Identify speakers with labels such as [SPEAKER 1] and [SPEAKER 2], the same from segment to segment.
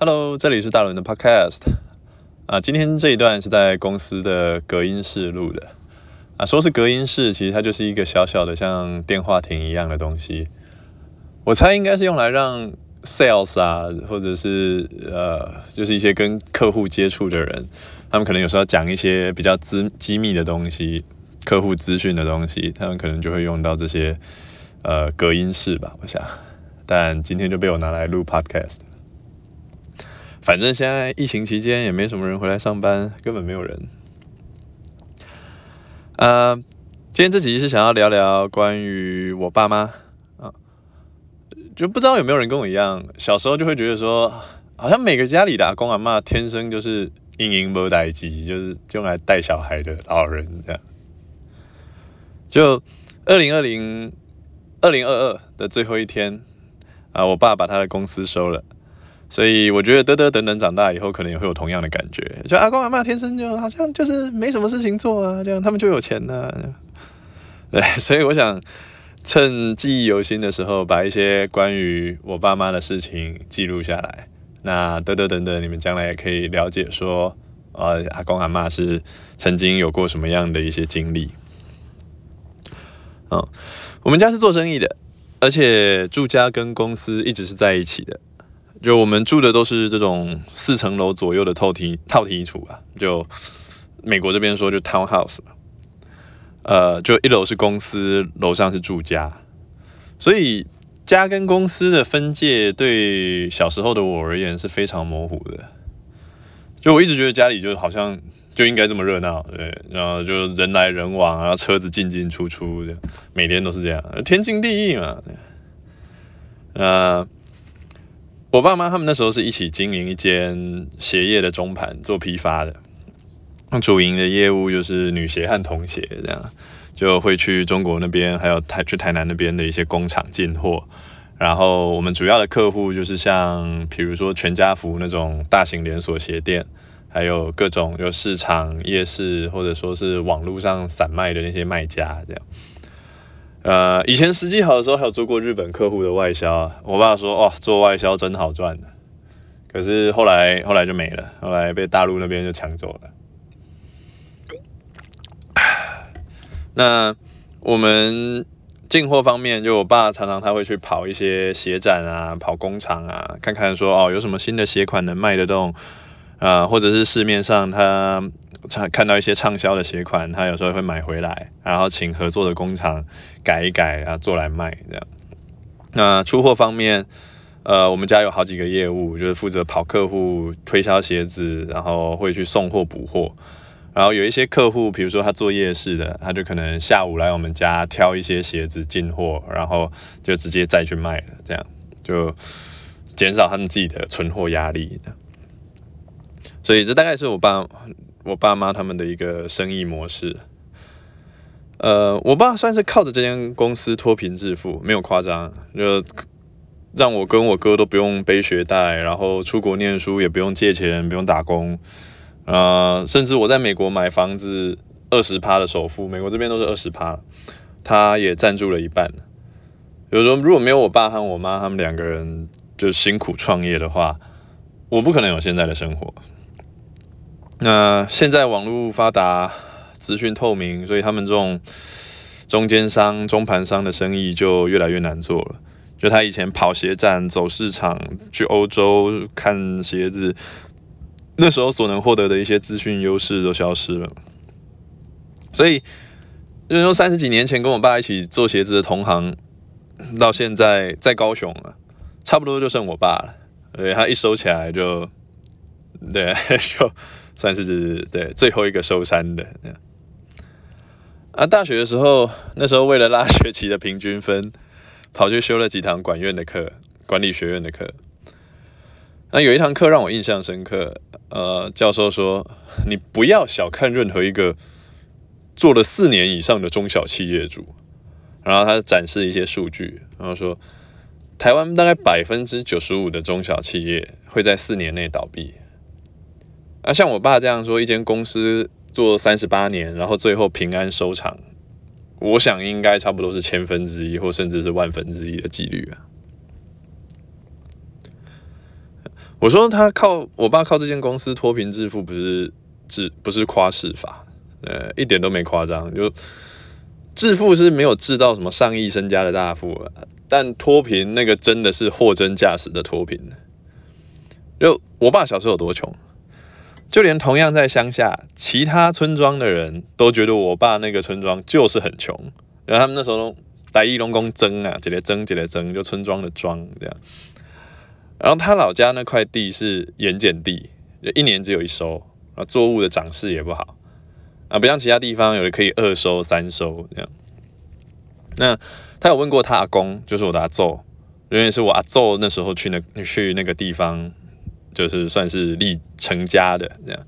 [SPEAKER 1] Hello，这里是大伦的 Podcast 啊，今天这一段是在公司的隔音室录的。啊，说是隔音室，其实它就是一个小小的像电话亭一样的东西，我猜应该是用来让 Sales 啊，或者是呃，就是一些跟客户接触的人，他们可能有时候讲一些比较资机密的东西，客户资讯的东西，他们可能就会用到这些呃隔音室吧，我想，但今天就被我拿来录 Podcast。反正现在疫情期间也没什么人回来上班，根本没有人。呃，今天这集是想要聊聊关于我爸妈啊，就不知道有没有人跟我一样，小时候就会觉得说，好像每个家里的阿公阿嬷天生就是英英无代志，就是用来带小孩的老人这样。就二零二零二零二二的最后一天啊，我爸把他的公司收了。所以我觉得德德等等长大以后可能也会有同样的感觉，就阿公阿嬷天生就好像就是没什么事情做啊，这样他们就有钱呢、啊。对，所以我想趁记忆犹新的时候，把一些关于我爸妈的事情记录下来。那德德等等，你们将来也可以了解说，呃，阿公阿嬷是曾经有过什么样的一些经历。嗯，我们家是做生意的，而且住家跟公司一直是在一起的。就我们住的都是这种四层楼左右的透梯套梯处吧，就美国这边说就 townhouse 嘛，呃，就一楼是公司，楼上是住家，所以家跟公司的分界对小时候的我而言是非常模糊的。就我一直觉得家里就好像就应该这么热闹，对，然后就人来人往，然后车子进进出出的，每天都是这样，天经地义嘛，呃。我爸妈他们那时候是一起经营一间鞋业的中盘，做批发的。主营的业务就是女鞋和童鞋，这样就会去中国那边，还有台去台南那边的一些工厂进货。然后我们主要的客户就是像比如说全家福那种大型连锁鞋店，还有各种有市场、夜市或者说是网络上散卖的那些卖家，这样。呃，以前时机好的时候，还有做过日本客户的外销啊。我爸说，哇，做外销真好赚的。可是后来，后来就没了，后来被大陆那边就抢走了。那我们进货方面，就我爸常常他会去跑一些鞋展啊，跑工厂啊，看看说哦，有什么新的鞋款能卖得动啊，呃，或者是市面上他。看到一些畅销的鞋款，他有时候会买回来，然后请合作的工厂改一改，然后做来卖这样。那出货方面，呃，我们家有好几个业务，就是负责跑客户推销鞋子，然后会去送货补货。然后有一些客户，比如说他做夜市的，他就可能下午来我们家挑一些鞋子进货，然后就直接再去卖了，这样就减少他们自己的存货压力。所以这大概是我爸。我爸妈他们的一个生意模式，呃，我爸算是靠着这间公司脱贫致富，没有夸张，就让我跟我哥都不用背学贷，然后出国念书也不用借钱，不用打工，啊、呃，甚至我在美国买房子二十趴的首付，美国这边都是二十趴，他也赞助了一半。有时候，如果没有我爸和我妈他们两个人就辛苦创业的话，我不可能有现在的生活。那现在网络发达，资讯透明，所以他们这种中间商、中盘商的生意就越来越难做了。就他以前跑鞋展、走市场、去欧洲看鞋子，那时候所能获得的一些资讯优势都消失了。所以，就是说三十几年前跟我爸一起做鞋子的同行，到现在在高雄了，差不多就剩我爸了。对，他一收起来就，对，就。算是对最后一个收山的。啊，大学的时候，那时候为了拉学期的平均分，跑去修了几堂管院的课，管理学院的课。那有一堂课让我印象深刻，呃，教授说，你不要小看任何一个做了四年以上的中小企业主。然后他展示一些数据，然后说，台湾大概百分之九十五的中小企业会在四年内倒闭。那、像我爸这样说，一间公司做三十八年，然后最后平安收场，我想应该差不多是千分之一，或甚至是万分之一的几率啊。我说他靠我爸靠这间公司脱贫致富，不是致不是夸饰法，呃，一点都没夸张。就致富是没有致到什么上亿身家的大富，但脱贫那个真的是货真价实的脱贫。就我爸小时候有多穷，就连同样在乡下其他村庄的人都觉得我爸那个村庄就是很穷，然后他们那时候台语拢讲庄啊，一个庄一个庄，就村庄的庄这样。然后他老家那块地是盐碱地，一年只有一收，啊，作物的长势也不好，啊，不像其他地方有的可以二收三收这样。那他有问过他阿公，就是我的阿祖，因为是我阿祖那时候去那去那个地方，就是算是立成家的这样。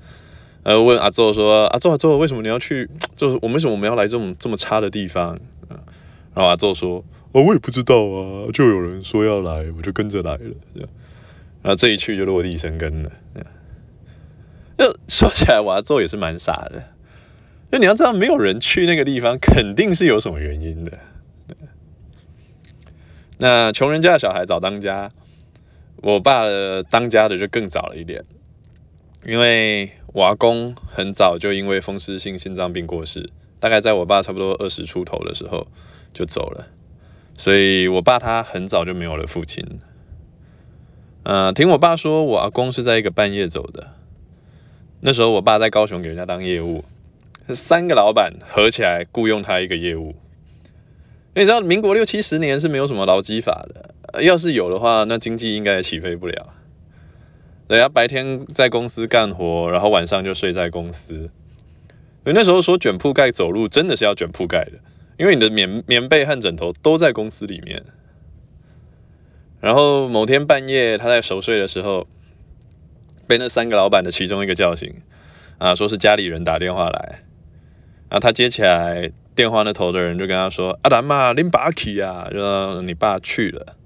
[SPEAKER 1] 呃，问阿祖说，阿祖阿祖，为什么你要去？就是我为什么我们要来这种这么差的地方？然后阿祖说，哦，我也不知道啊，就有人说要来，我就跟着来了这样。然后这一去就落地生根了。那说起来，我阿祖也是蛮傻的。那你要知道，没有人去那个地方，肯定是有什么原因的。那穷人家的小孩早当家，我爸的当家的就更早了一点。因为我阿公很早就因为风湿性心脏病过世，大概在我爸差不多二十出头的时候就走了，所以我爸他很早就没有了父亲。呃，听我爸说，我阿公是在一个半夜走的。那时候我爸在高雄给人家当业务，三个老板合起来雇佣他一个业务。你知道，民国六七十年是没有什么劳基法的，要是有的话，那经济应该也起飞不了。人家白天在公司干活，然后晚上就睡在公司。所以那时候说卷铺盖走路，真的是要卷铺盖的，因为你的棉棉被和枕头都在公司里面。然后某天半夜，他在熟睡的时候，被那三个老板的其中一个叫醒，啊，说是家里人打电话来，啊，他接起来电话那头的人就跟他说：“阿兰嘛，恁爸去啊，就说你爸去了。”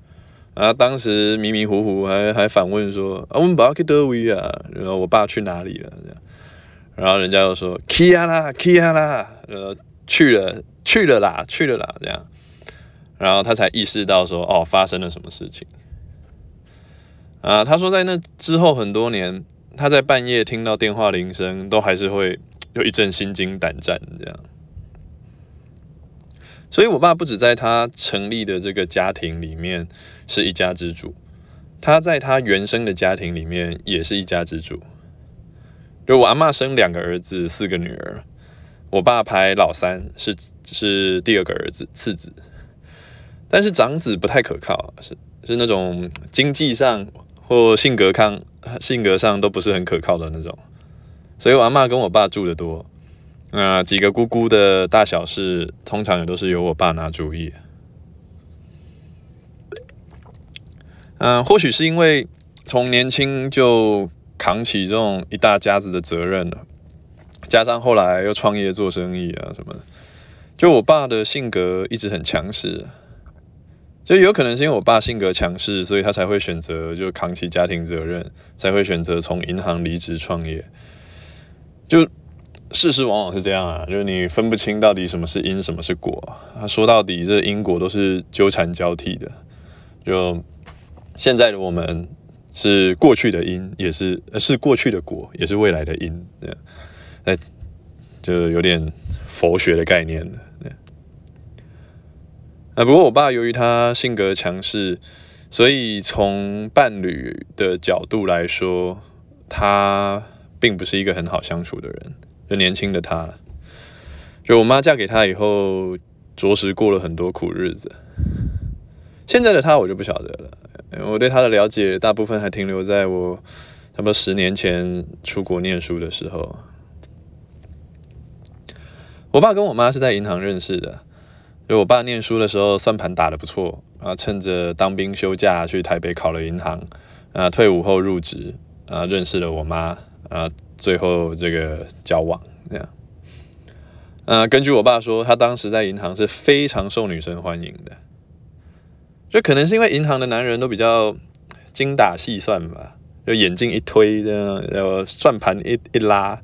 [SPEAKER 1] 啊，当时迷迷糊糊还还反问说：“啊，我们爸去哪位啊？然后我爸去哪里了？”这样，然后人家又说：“去啊啦，去啊啦，呃，去了，去了啦，去了啦。”这样。然后他才意识到说，哦，发生了什么事情啊？他说在那之后很多年，他在半夜听到电话铃声，都还是会有一阵心惊胆战这样。所以我爸不止在他成立的这个家庭里面是一家之主，他在他原生的家庭里面也是一家之主。就我阿嬷生两个儿子，四个女儿，我爸排老三，是是第二个儿子，次子。但是长子不太可靠，是是那种经济上或性格上性格上都不是很可靠的那种，所以我阿嬷跟我爸住得多，那、几个姑姑的大小事通常也都是由我爸拿主意。嗯、或许是因为从年轻就扛起这种一大家子的责任了，加上后来又创业做生意啊什么的，就我爸的性格一直很强势。就有可能是因为我爸性格强势，所以他才会选择就扛起家庭责任，才会选择从银行离职创业。就事实往往是这样啊，就是你分不清到底什么是因，什么是果。说到底，这因果都是纠缠交替的。就现在的我们是过去的因，也是是过去的果，也是未来的因。就有点佛学的概念了。啊，不过我爸由于他性格强势，所以从伴侣的角度来说，他并不是一个很好相处的人。就年轻的他，就我妈嫁给他以后，着实过了很多苦日子。现在的他我就不晓得了，我对他的了解大部分还停留在我差不多十年前出国念书的时候。我爸跟我妈是在银行认识的。就我爸念书的时候，算盘打得不错，啊，趁着当兵休假去台北考了银行，啊，退伍后入职，啊，认识了我妈，啊，最后这个交往这样，啊，根据我爸说，他当时在银行是非常受女生欢迎的，就可能是因为银行的男人都比较精打细算吧，就眼镜一推这样，然后算盘一一拉，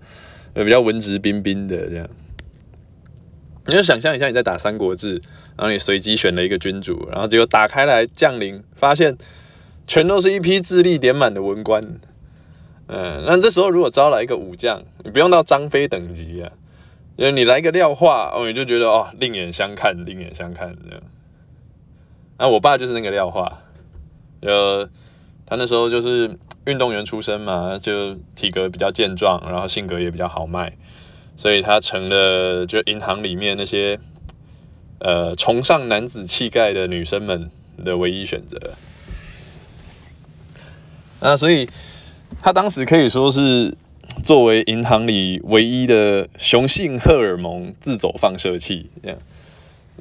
[SPEAKER 1] 比较文质彬彬的这样。你就想象一下，你在打三国志，然后你随机选了一个君主，然后结果打开来将领发现全都是一批智力点满的文官。嗯，那这时候如果招来一个武将，你不用到张飞等级啊，就你来个廖化，哦，你就觉得哦，另眼相看，另眼相看这样。那我爸就是那个廖化，就他那时候就是运动员出身嘛，就体格比较健壮，然后性格也比较豪迈，所以他成了就银行里面那些呃崇尚男子气概的女生们的唯一选择。啊，所以他当时可以说是 作为银行里唯一的雄性荷尔蒙自走放射器。这样，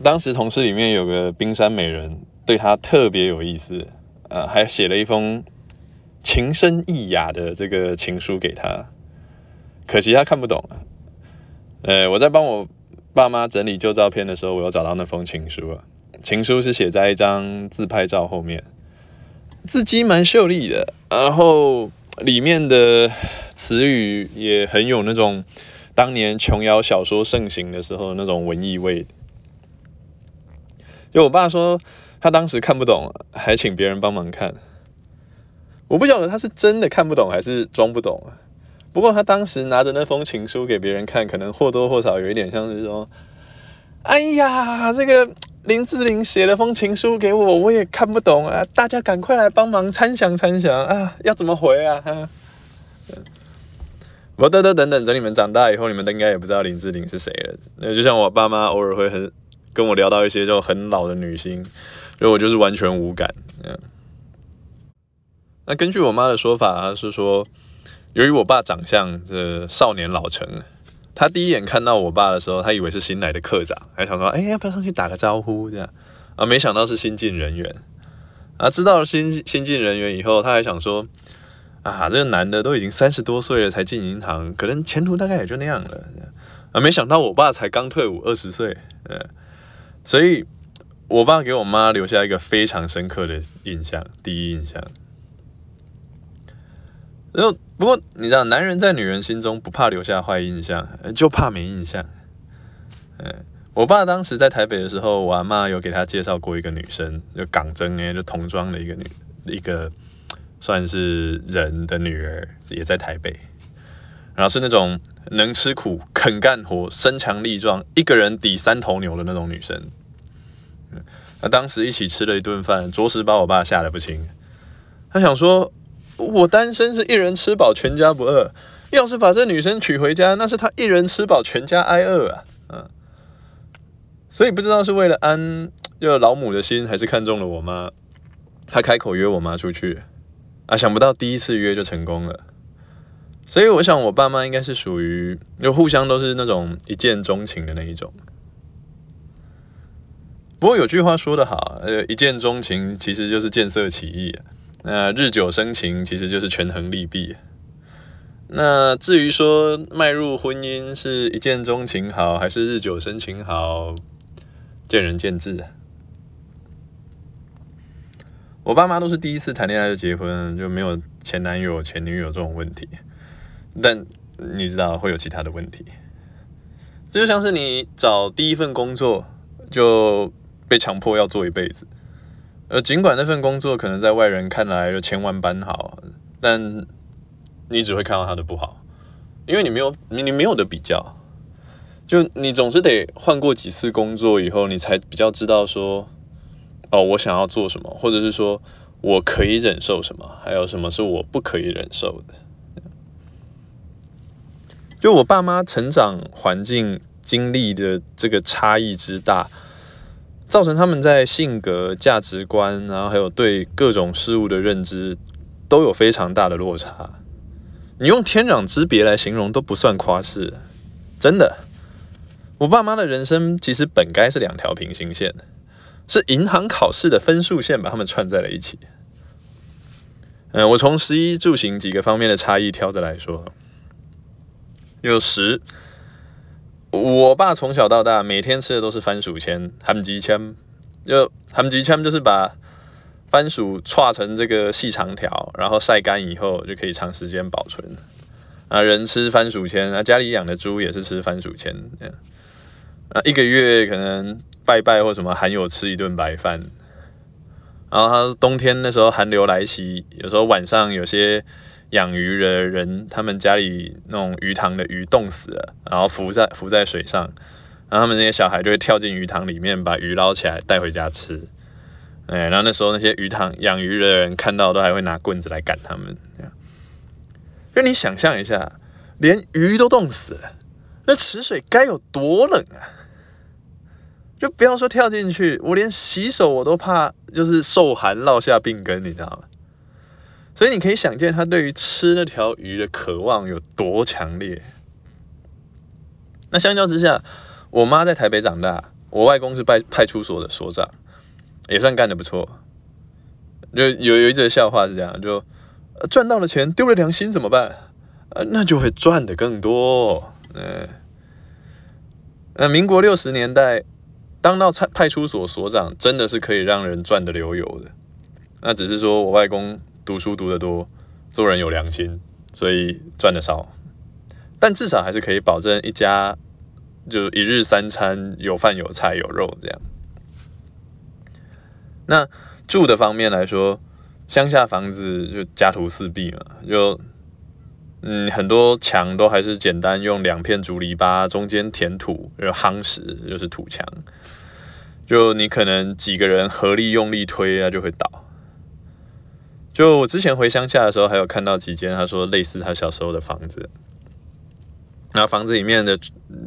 [SPEAKER 1] 当时同事里面有个冰山美人，对他特别有意思，啊，还写了一封情深意雅的这个情书给他。可惜他看不懂。呃，我在帮我爸妈整理旧照片的时候，我有找到那封情书啊。情书是写在一张自拍照后面。字迹蛮秀丽的，然后里面的词语也很有那种当年琼瑶小说盛行的时候那种文艺味。就我爸说他当时看不懂，还请别人帮忙看。我不晓得他是真的看不懂还是装不懂。不过他当时拿着那封情书给别人看，可能或多或少有一点像是说：“哎呀，这个。”林志玲写了封情书给我，我也看不懂啊！大家赶快来帮忙参详参详啊！要怎么回啊？哈，我等等等等，等你们长大以后，你们应该也不知道林志玲是谁了。那就像我爸妈偶尔会很跟我聊到一些就很老的女星，所以我就是完全无感。嗯，那根据我妈的说法她是说，由于我爸长相这少年老成。他第一眼看到我爸的时候，他以为是新来的科长，还想说，哎，要不要上去打个招呼这样啊？没想到是新进人员啊！知道了新新进人员以后，他还想说，啊，这个男的都已经三十多岁了才进银行，可能前途大概也就那样了啊！没想到我爸才刚退伍二十岁，呃，所以我爸给我妈留下一个非常深刻的印象，第一印象。然后，不过你知道，男人在女人心中不怕留下坏印象，就怕没印象。嗯，我爸当时在台北的时候，我阿嬷有给他介绍过一个女生，就港真诶，就童装的一个女，一个算是人的女儿，也在台北。然后是那种能吃苦、肯干活、身强力壮，一个人抵三头牛的那种女生。那当时一起吃了一顿饭，着实把我爸吓得不轻。他想说。我单身是一人吃饱全家不饿，要是把这女生娶回家，那是他一人吃饱全家挨饿啊！嗯，所以不知道是为了安就老母的心，还是看中了我妈，他开口约我妈出去啊，想不到第一次约就成功了。所以我想我爸妈应该是属于就互相都是那种一见钟情的那一种。不过有句话说得好，呃，一见钟情其实就是见色起意。那日久生情其实就是权衡利弊。那至于说迈入婚姻是一见钟情好还是日久生情好，见仁见智。我爸妈都是第一次谈恋爱就结婚，就没有前男友前女友这种问题。但你知道会有其他的问题，这就像是你找第一份工作就被强迫要做一辈子。呃，尽管那份工作可能在外人看来有千万般好，但你只会看到他的不好，因为你没有你你没有的比较，就你总是得换过几次工作以后，你才比较知道说，哦，我想要做什么，或者是说我可以忍受什么，还有什么是我不可以忍受的。就我爸妈成长环境经历的这个差异之大。造成他们在性格、价值观，然后还有对各种事物的认知，都有非常大的落差。你用天壤之别来形容都不算夸饰，真的。我爸妈的人生其实本该是两条平行线，是银行考试的分数线把他们串在了一起。嗯，我从食衣住行几个方面的差异挑着来说，有时。我爸从小到大每天吃的都是番薯签、含吉签，就含吉签就是把番薯串成这个细长条，然后晒干以后就可以长时间保存。啊，人吃番薯签，啊，家里养的猪也是吃番薯签，啊，一个月可能拜拜或什么，还有吃一顿白饭。然后他冬天那时候寒流来袭，有时候晚上有些养鱼的人，他们家里那种鱼塘的鱼冻死了，然后浮在浮在水上，然后他们那些小孩就会跳进鱼塘里面把鱼捞起来带回家吃。哎，然后那时候那些鱼塘养鱼的人看到都还会拿棍子来赶他们。这样，就你想象一下，连鱼都冻死了，那池水该有多冷啊！就不要说跳进去，我连洗手我都怕，就是受寒落下病根，你知道吗？所以你可以想见他对于吃那条鱼的渴望有多强烈。那相较之下，我妈在台北长大，我外公是派派出所的所长，也算干得不错。就有有一则笑话是这样，就赚到了钱丢了良心怎么办？呃，那就会赚得更多。嗯，那民国六十年代。当到派派出所所长，真的是可以让人赚得流油的。那只是说我外公读书读得多，做人有良心，所以赚得少。但至少还是可以保证一家就一日三餐有饭有菜有肉这样。那住的方面来说，乡下房子就家徒四壁嘛，就嗯很多墙都还是简单用两片竹篱笆，中间填土，就夯实就是土墙。就你可能几个人合力用力推啊，就会倒。就我之前回乡下的时候，还有看到几间他说类似他小时候的房子。那房子里面的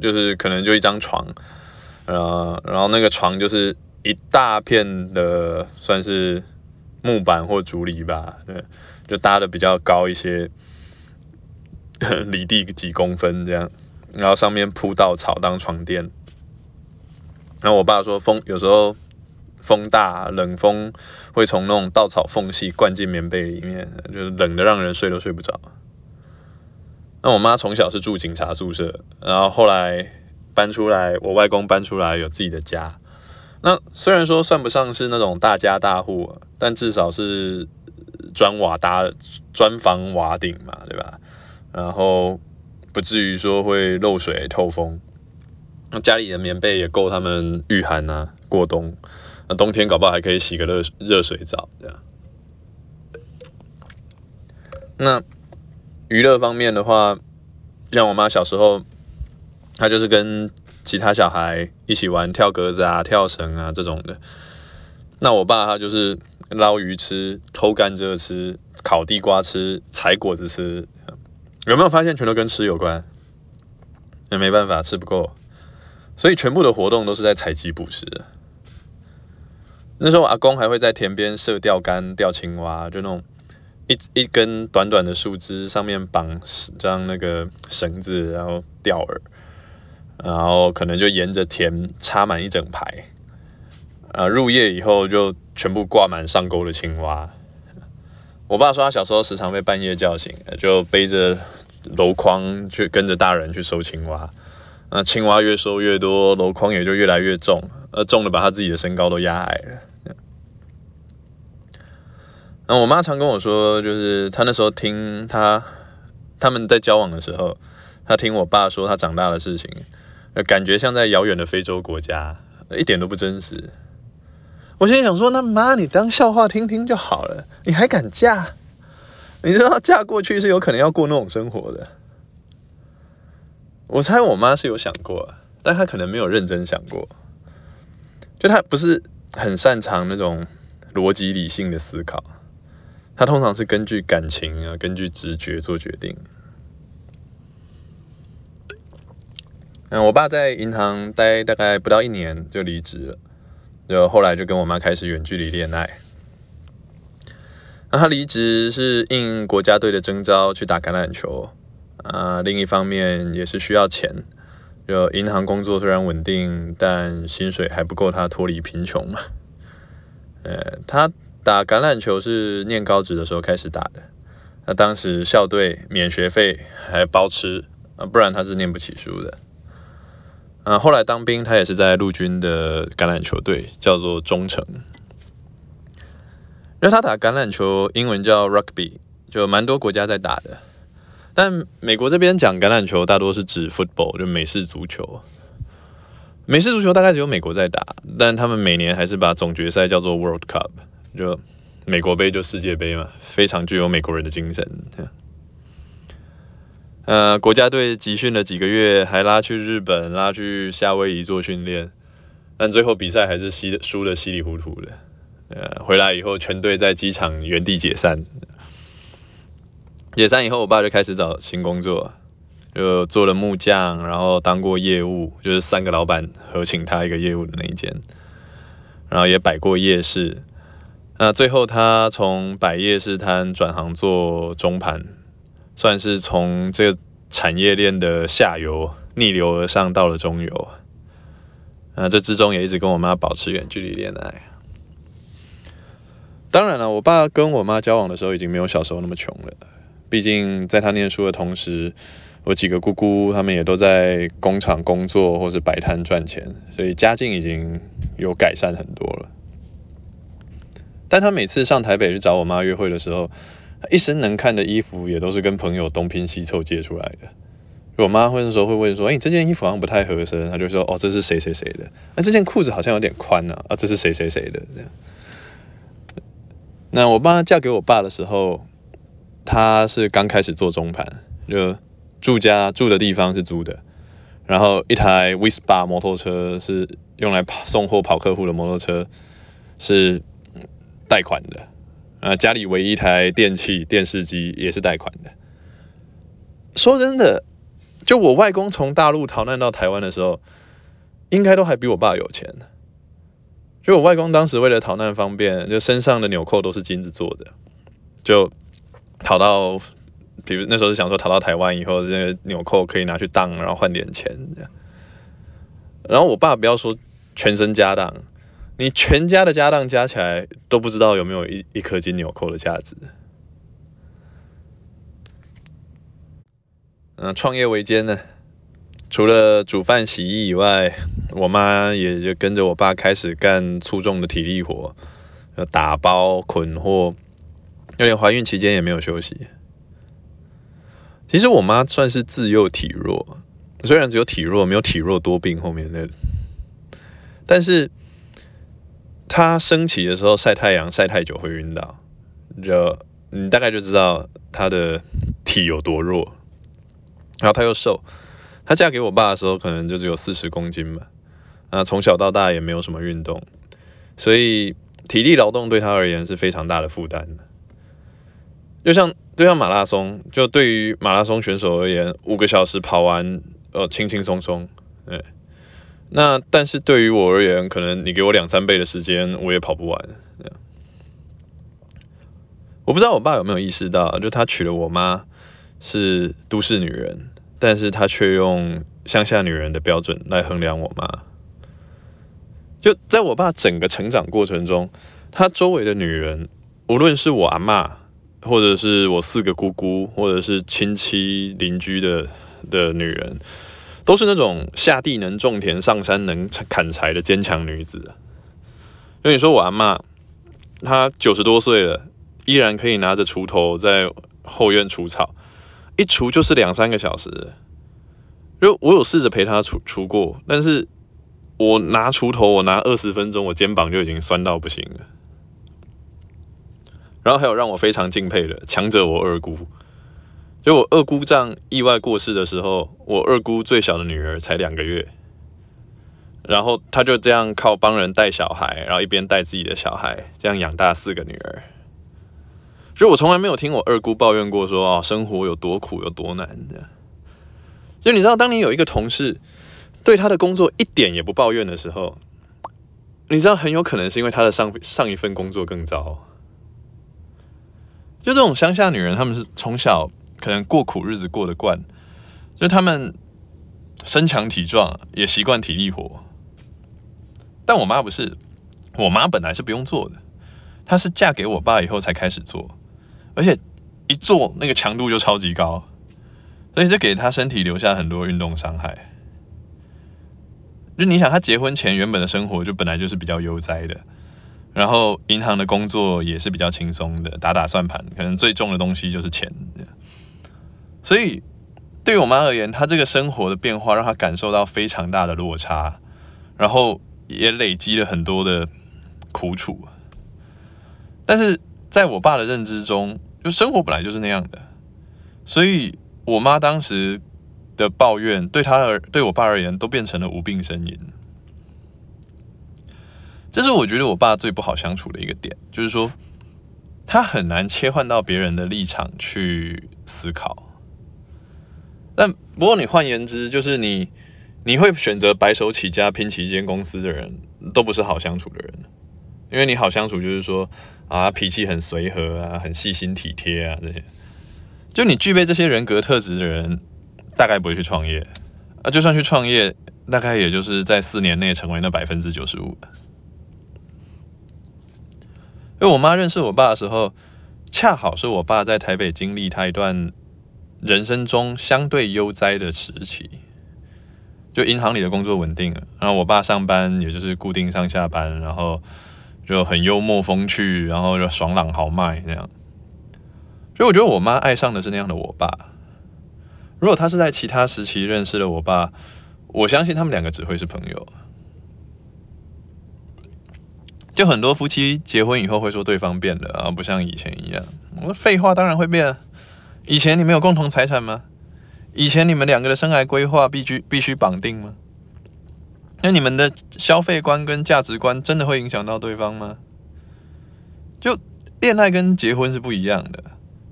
[SPEAKER 1] 就是可能就一张床，呃，然后那个床就是一大片的算是木板或竹篱吧，对，就搭的比较高一些，离地几公分这样，然后上面铺稻草当床垫。然后我爸说风有时候风大冷风会从那种稻草缝隙灌进棉被里面，就是冷的让人睡都睡不着。那我妈从小是住警察宿舍，然后后来搬出来，我外公搬出来有自己的家。那虽然说算不上是那种大家大户，但至少是砖瓦搭砖房瓦顶嘛，对吧？然后不至于说会漏水透风。那家里的棉被也够他们御寒、啊，过冬。那冬天搞不好还可以洗个热热水澡这样。那娱乐方面的话，像我妈小时候，她就是跟其他小孩一起玩跳格子啊、跳绳啊这种的。那我爸他就是捞鱼吃、偷甘蔗吃、烤地瓜吃、采果子吃。有没有发现全都跟吃有关？也没办法，吃不够。所以全部的活动都是在采集捕食。那时候阿公还会在田边设钓竿钓青蛙，就那种一一根短短的树枝上面绑张那个绳子，然后钓饵，然后可能就沿着田插满一整排。啊，入夜以后就全部挂满上钩的青蛙。我爸说他小时候时常被半夜叫醒，就背着箩筐去跟着大人去收青蛙。那青蛙越收越多，箩筐也就越来越重，呃，重的把他自己的身高都压矮了。我妈常跟我说，就是她那时候听他他们在交往的时候，她听我爸说他长大的事情，感觉像在遥远的非洲国家，一点都不真实。我心想说，那妈你当笑话听听就好了，你还敢嫁？你知道嫁过去是有可能要过那种生活的。我猜我妈是有想过，但她可能没有认真想过。就她不是很擅长那种逻辑理性的思考，他通常是根据感情啊，根据直觉做决定。嗯，我爸在银行待大概不到一年就离职了，就后来就跟我妈开始远距离恋爱。那他离职是应国家队的征召去打橄榄球。啊，另一方面也是需要钱，就银行工作虽然稳定，但薪水还不够他脱离贫穷嘛。呃，他打橄榄球是念高职的时候开始打的，那当时校队免学费还包吃，啊，不然他是念不起书的。啊，后来当兵他也是在陆军的橄榄球队，叫做忠诚。因为他打橄榄球，英文叫 rugby，就蛮多国家在打的。但美国这边讲橄榄球大多是指 football，就美式足球。美式足球大概只有美国在打，但他们每年还是把总决赛叫做 World Cup，就美国杯就世界杯嘛，非常具有美国人的精神。呃，国家队集训了几个月，还拉去日本，拉去夏威夷做训练，但最后比赛还是稀输得稀里糊涂的。呃，回来以后全队在机场原地解散。解散以后，我爸就开始找新工作，就做了木匠，然后当过业务，就是三个老板合请他一个业务的那一间，然后也摆过夜市。那最后他从摆夜市摊转行做中盘。算是从这个产业链的下游逆流而上到了中游，啊，这之中也一直跟我妈保持远距离恋爱。当然了，我爸跟我妈交往的时候已经没有小时候那么穷了，毕竟在他念书的同时，我几个姑姑他们也都在工厂工作或是摆摊赚钱，所以家境已经有改善很多了。但他每次上台北去找我妈约会的时候，一身能看的衣服也都是跟朋友东拼西凑借出来的。我妈会那时候会问说：“哎，这件衣服好像不太合身。”她就说：“哦，这是谁谁谁的。那这件裤子好像有点宽啊，啊，这是谁谁谁的。”这样。那我妈嫁给我爸的时候，她是刚开始做中盘，就住家住的地方是租的，然后一台 Wispa 摩托车是用来跑送货跑客户的摩托车，是贷款的。啊，家里唯一一台电器电视机也是贷款的。说真的，就我外公从大陆逃难到台湾的时候，应该都还比我爸有钱。就我外公当时为了逃难方便，就身上的纽扣都是金子做的，就逃到，比如那时候是想说逃到台湾以后，这些纽扣可以拿去当，然后换点钱。然后我爸不要说全身家当。你全家的家当加起来都不知道有没有一一颗金纽扣的价值。嗯，创业维艰呢，除了煮饭洗衣以外，我妈也就跟着我爸开始干粗重的体力活，打包、捆货，就连怀孕期间也没有休息。其实我妈算是自幼体弱，虽然只有体弱，没有体弱多病后面的，但是。他升起的时候晒太阳晒太久会晕倒，就你大概就知道他的体有多弱。然后他又瘦，他嫁给我爸的时候可能就只有四十公斤吧。啊，从小到大也没有什么运动，所以体力劳动对他而言是非常大的负担的。就像就像马拉松，就对于马拉松选手而言，五个小时跑完，呃，轻轻松松，对。那但是对于我而言，可能你给我两三倍的时间，我也跑不完。我不知道我爸有没有意识到，就他娶了我妈是都市女人，但是他却用乡下女人的标准来衡量我妈。就在我爸整个成长过程中，他周围的女人，无论是我阿嬷，或者是我四个姑姑，或者是亲戚邻居的的女人。都是那种下地能种田、上山能砍柴的坚强女子。因为你说我阿嬷，她九十多岁了，依然可以拿着锄头在后院除草，一除就是两三个小时。就我有试着陪她除除过，但是我拿锄头，我拿二十分钟，我肩膀就已经酸到不行了。然后还有让我非常敬佩的，强者我二姑。就我二姑丈意外过世的时候，我二姑最小的女儿才两个月，然后她就这样靠帮人带小孩，然后一边带自己的小孩，这样养大四个女儿。就我从来没有听我二姑抱怨过说啊，生活有多苦有多难的。就你知道，当你有一个同事对他的工作一点也不抱怨的时候，你知道很有可能是因为他的上上一份工作更糟。就这种乡下女人，她们是从小。可能过苦日子过得惯，就他们身强体壮，也习惯体力活。但我妈不是，我妈本来是不用做的，她是嫁给我爸以后才开始做，而且一做那个强度就超级高，所以这给她身体留下很多运动伤害。就你想，她结婚前原本的生活就本来就是比较悠哉的，然后银行的工作也是比较轻松的，打打算盘，可能最重的东西就是钱。所以，对我妈而言，她这个生活的变化让她感受到非常大的落差，然后也累积了很多的苦楚。但是在我爸的认知中，就生活本来就是那样的，所以我妈当时的抱怨对他而对我爸而言都变成了无病呻吟。这是我觉得我爸最不好相处的一个点，就是说他很难切换到别人的立场去思考。但不过你换言之，就是你你会选择白手起家拼起一间公司的人，都不是好相处的人。因为你好相处，就是说啊脾气很随和啊，很细心体贴啊这些。就你具备这些人格特质的人，大概不会去创业啊。就算去创业，大概也就是在四年内成为那百分之九十五。因为我妈认识我爸的时候，恰好是我爸在台北经历他一段人生中相对悠哉的时期，就银行里的工作稳定，然后我爸上班也就是固定上下班，然后就很幽默风趣，然后就爽朗豪迈那样。所以我觉得我妈爱上的是那样的我爸。如果她是在其他时期认识了我爸，我相信他们两个只会是朋友。就很多夫妻结婚以后会说对方变了啊，不像以前一样。我说废话，当然会变。以前你们有共同财产吗？以前你们两个的生涯规划必须必须绑定吗？那你们的消费观跟价值观真的会影响到对方吗？就恋爱跟结婚是不一样的，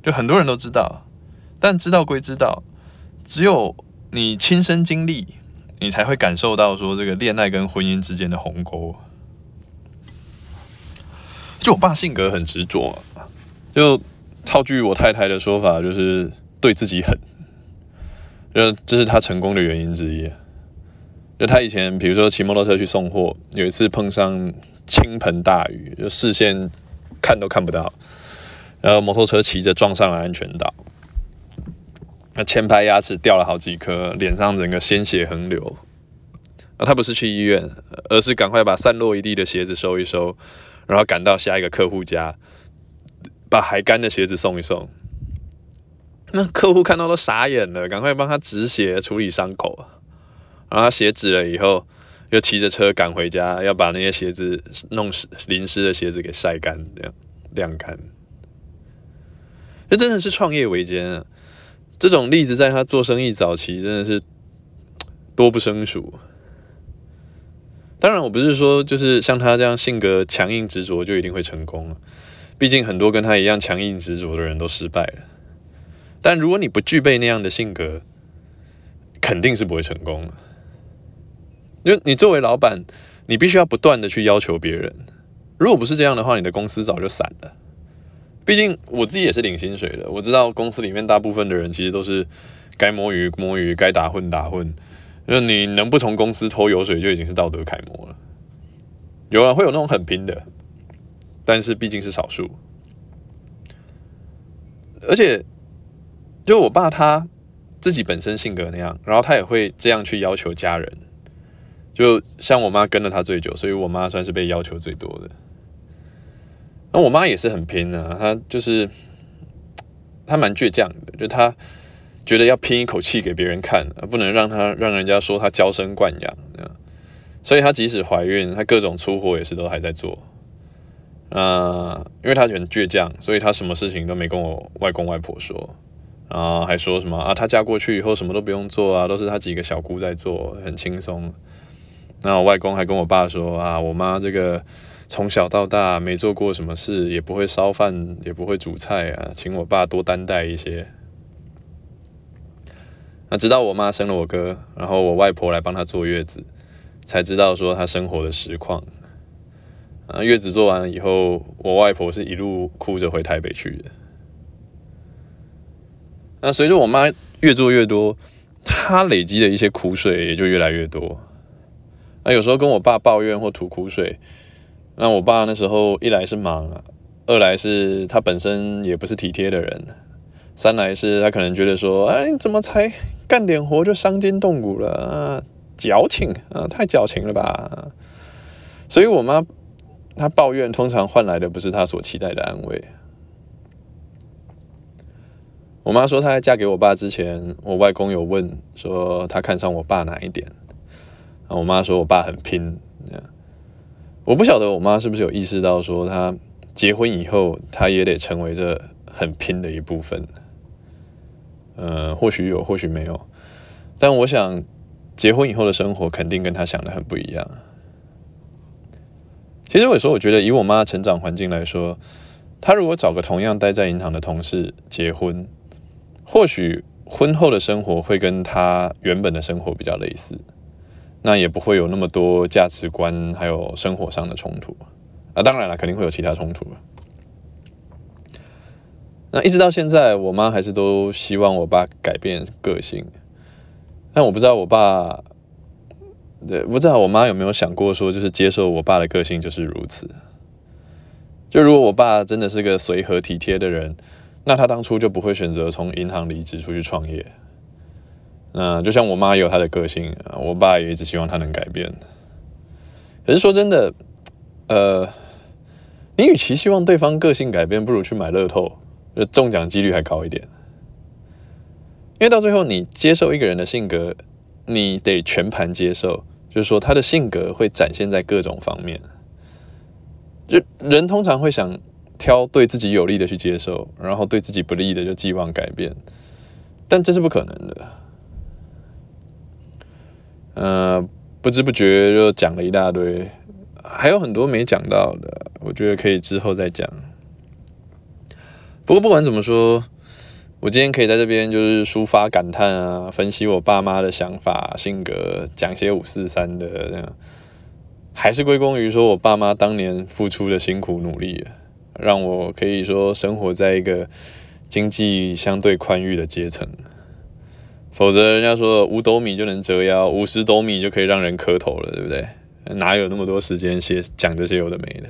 [SPEAKER 1] 就很多人都知道，但知道归知道，只有你亲身经历，你才会感受到说这个恋爱跟婚姻之间的鸿沟。就我爸性格很执着，就套句我太太的说法，就是对自己狠，就这是他成功的原因之一。就他以前比如说骑摩托车去送货，有一次碰上倾盆大雨，就视线看都看不到，然后摩托车骑着撞上了安全岛，那前排牙齿掉了好几颗，脸上整个鲜血横流。啊，他不是去医院，而是赶快把散落一地的鞋子收一收。然后赶到下一个客户家，把还干的鞋子送一送。那客户看到都傻眼了，赶快帮他止血、处理伤口。然后他血止了以后，又骑着车赶回家，要把那些鞋子弄湿、淋湿的鞋子给晒干，这样晾干。这真的是创业维艰啊！这种例子在他做生意早期真的是多不胜数。当然，我不是说就是像他这样性格强硬执着就一定会成功了。毕竟很多跟他一样强硬执着的人都失败了。但如果你不具备那样的性格，肯定是不会成功的。因为你作为老板，你必须要不断的去要求别人。如果不是这样的话，你的公司早就散了。毕竟我自己也是领薪水的，我知道公司里面大部分的人其实都是该摸鱼摸鱼，该打混打混。那你能不从公司偷油水就已经是道德楷模了。有啊，会有那种很拼的，但是毕竟是少数。而且，就我爸他自己本身性格那样，然后他也会这样去要求家人。就像我妈跟了他最久，所以我妈算是被要求最多的。那我妈也是很拼啊，她就是她蛮倔强的，就她。觉得要拼一口气给别人看，不能让她让人家说她娇生惯养，所以她即使怀孕，她各种粗活也是都还在做。啊、呃，因为他很倔强，所以他什么事情都没跟我外公外婆说，然后还说什么啊，他嫁过去以后什么都不用做啊，都是他几个小姑在做，很轻松。那我外公还跟我爸说啊，我妈这个从小到大没做过什么事，也不会烧饭，也不会煮菜啊，请我爸多担待一些。那直到我妈生了我哥，然后我外婆来帮她坐月子，才知道说她生活的实况。啊，月子做完以后，我外婆是一路哭着回台北去的。那随着我妈越做越多，她累积的一些苦水也就越来越多。那有时候跟我爸抱怨或吐苦水，那我爸那时候一来是忙，二来是他本身也不是体贴的人，三来是他可能觉得说，哎，你怎么才？干点活就伤筋动骨了啊，矫情啊，太矫情了吧？所以我妈她抱怨，通常换来的不是她所期待的安慰。我妈说，她在嫁给我爸之前，我外公有问说，她看上我爸哪一点？我妈说我爸很拼。我不晓得我妈是不是有意识到说，她结婚以后他也得成为这很拼的一部分。呃，或许有，或许没有，但我想结婚以后的生活肯定跟他想的很不一样。其实有时候我觉得，以我妈成长环境来说，她如果找个同样待在银行的同事结婚，或许婚后的生活会跟她原本的生活比较类似，那也不会有那么多价值观还有生活上的冲突啊。当然了，肯定会有其他冲突。那一直到现在，我妈还是都希望我爸改变个性，但我不知道我爸。对，不知道我妈有没有想过说，就是接受我爸的个性就是如此。就如果我爸真的是个随和体贴的人，那他当初就不会选择从银行离职出去创业。那就像我妈也有她的个性，我爸也一直希望她能改变。可是说真的，呃，你与其希望对方个性改变，不如去买乐透，就中奖几率还高一点。因为到最后，你接受一个人的性格，你得全盘接受。就是说，他的性格会展现在各种方面。就人通常会想挑对自己有利的去接受，然后对自己不利的就寄望改变，但这是不可能的。呃，不知不觉就讲了一大堆，还有很多没讲到的，我觉得可以之后再讲。不过不管怎么说。我今天可以在这边就是抒发感叹啊，分析我爸妈的想法、性格，讲些五四三的这样，还是归功于说我爸妈当年付出的辛苦努力，让我可以说生活在一个经济相对宽裕的阶层。否则人家说五斗米就能折腰，五十斗米就可以让人磕头了，对不对？哪有那么多时间写讲这些有的没的？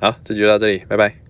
[SPEAKER 1] 好，这就到这里，拜拜。